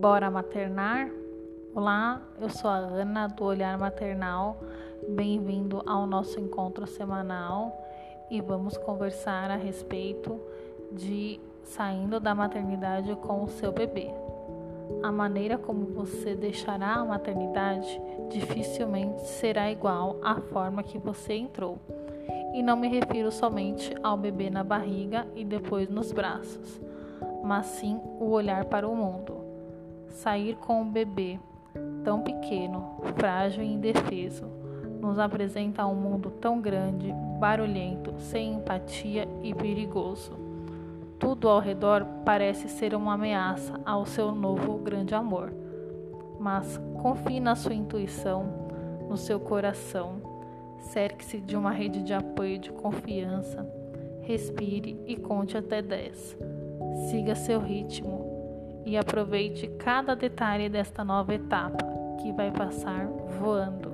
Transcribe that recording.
Bora maternar? Olá, eu sou a Ana do Olhar Maternal. Bem-vindo ao nosso encontro semanal e vamos conversar a respeito de saindo da maternidade com o seu bebê. A maneira como você deixará a maternidade dificilmente será igual à forma que você entrou. E não me refiro somente ao bebê na barriga e depois nos braços, mas sim o olhar para o mundo sair com o bebê tão pequeno, frágil e indefeso, nos apresenta um mundo tão grande, barulhento, sem empatia e perigoso. Tudo ao redor parece ser uma ameaça ao seu novo grande amor. Mas confie na sua intuição, no seu coração. Cerque-se de uma rede de apoio e de confiança. Respire e conte até 10. Siga seu ritmo e aproveite cada detalhe desta nova etapa que vai passar voando.